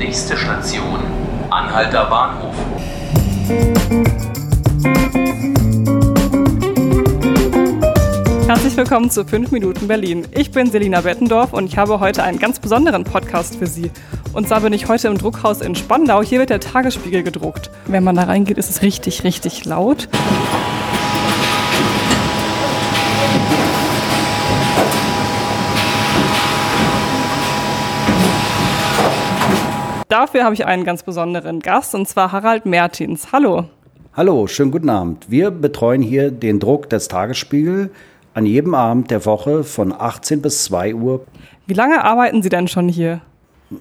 Nächste Station, Anhalter Bahnhof. Herzlich willkommen zu 5 Minuten Berlin. Ich bin Selina Bettendorf und ich habe heute einen ganz besonderen Podcast für Sie. Und zwar bin ich heute im Druckhaus in Spandau. Hier wird der Tagesspiegel gedruckt. Wenn man da reingeht, ist es richtig, richtig laut. Dafür habe ich einen ganz besonderen Gast und zwar Harald Mertins. Hallo. Hallo, schönen guten Abend. Wir betreuen hier den Druck des Tagesspiegel an jedem Abend der Woche von 18 bis 2 Uhr. Wie lange arbeiten Sie denn schon hier?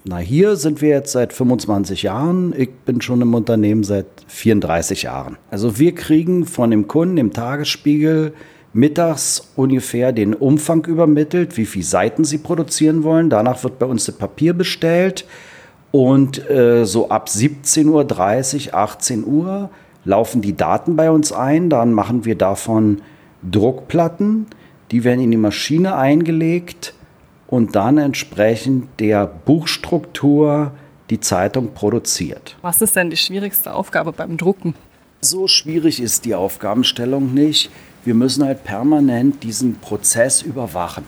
Na, hier sind wir jetzt seit 25 Jahren. Ich bin schon im Unternehmen seit 34 Jahren. Also wir kriegen von dem Kunden im Tagesspiegel mittags ungefähr den Umfang übermittelt, wie viele Seiten sie produzieren wollen. Danach wird bei uns das Papier bestellt. Und äh, so ab 17.30 Uhr, 18 Uhr laufen die Daten bei uns ein. Dann machen wir davon Druckplatten. Die werden in die Maschine eingelegt und dann entsprechend der Buchstruktur die Zeitung produziert. Was ist denn die schwierigste Aufgabe beim Drucken? So schwierig ist die Aufgabenstellung nicht. Wir müssen halt permanent diesen Prozess überwachen.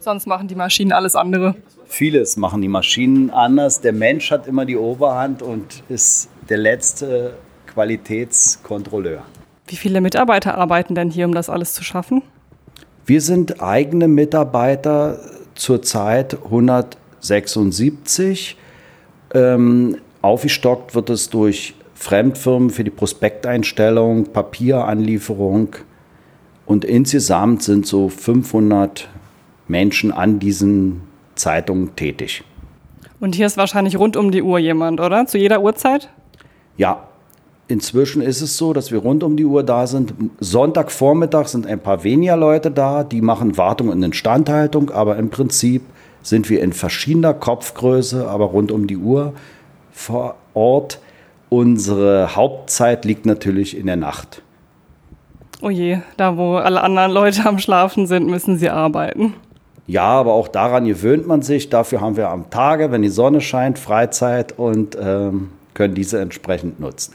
Sonst machen die Maschinen alles andere. Vieles machen die Maschinen anders. Der Mensch hat immer die Oberhand und ist der letzte Qualitätskontrolleur. Wie viele Mitarbeiter arbeiten denn hier, um das alles zu schaffen? Wir sind eigene Mitarbeiter zurzeit 176. Ähm, aufgestockt wird es durch Fremdfirmen für die Prospekteinstellung, Papieranlieferung und insgesamt sind so 500 Menschen an diesen Zeitungen tätig. Und hier ist wahrscheinlich rund um die Uhr jemand, oder? Zu jeder Uhrzeit? Ja, inzwischen ist es so, dass wir rund um die Uhr da sind. Sonntagvormittag sind ein paar weniger Leute da, die machen Wartung und Instandhaltung, aber im Prinzip sind wir in verschiedener Kopfgröße, aber rund um die Uhr vor Ort. Unsere Hauptzeit liegt natürlich in der Nacht. Oh je, da wo alle anderen Leute am Schlafen sind, müssen sie arbeiten. Ja, aber auch daran gewöhnt man sich. Dafür haben wir am Tage, wenn die Sonne scheint, Freizeit und ähm, können diese entsprechend nutzen.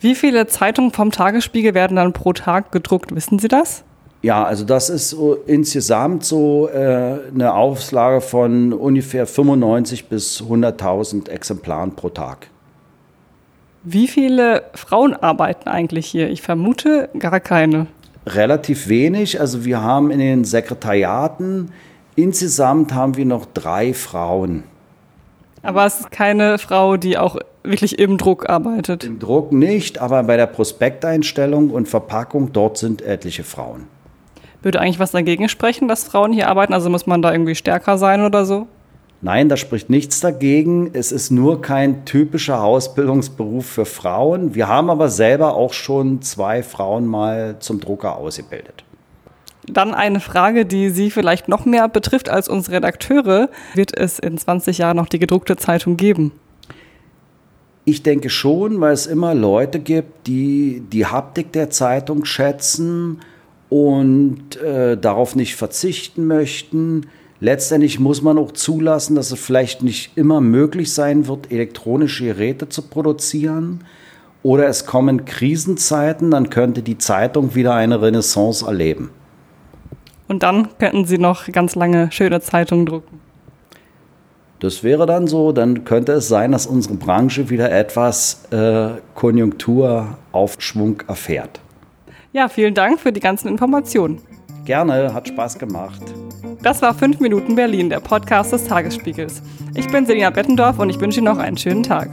Wie viele Zeitungen vom Tagesspiegel werden dann pro Tag gedruckt? Wissen Sie das? Ja, also das ist so insgesamt so äh, eine Auflage von ungefähr 95 bis 100.000 Exemplaren pro Tag. Wie viele Frauen arbeiten eigentlich hier? Ich vermute gar keine. Relativ wenig. Also wir haben in den Sekretariaten insgesamt haben wir noch drei Frauen. Aber es ist keine Frau, die auch wirklich im Druck arbeitet. Im Druck nicht, aber bei der Prospekteinstellung und Verpackung dort sind etliche Frauen. Würde eigentlich was dagegen sprechen, dass Frauen hier arbeiten? Also muss man da irgendwie stärker sein oder so? Nein, da spricht nichts dagegen. Es ist nur kein typischer Ausbildungsberuf für Frauen. Wir haben aber selber auch schon zwei Frauen mal zum Drucker ausgebildet. Dann eine Frage, die Sie vielleicht noch mehr betrifft als uns Redakteure. Wird es in 20 Jahren noch die gedruckte Zeitung geben? Ich denke schon, weil es immer Leute gibt, die die Haptik der Zeitung schätzen und äh, darauf nicht verzichten möchten Letztendlich muss man auch zulassen, dass es vielleicht nicht immer möglich sein wird, elektronische Geräte zu produzieren. Oder es kommen Krisenzeiten, dann könnte die Zeitung wieder eine Renaissance erleben. Und dann könnten Sie noch ganz lange schöne Zeitungen drucken. Das wäre dann so, dann könnte es sein, dass unsere Branche wieder etwas äh, Konjunkturaufschwung erfährt. Ja, vielen Dank für die ganzen Informationen. Gerne, hat Spaß gemacht. Das war 5 Minuten Berlin, der Podcast des Tagesspiegels. Ich bin Selina Bettendorf und ich wünsche Ihnen noch einen schönen Tag.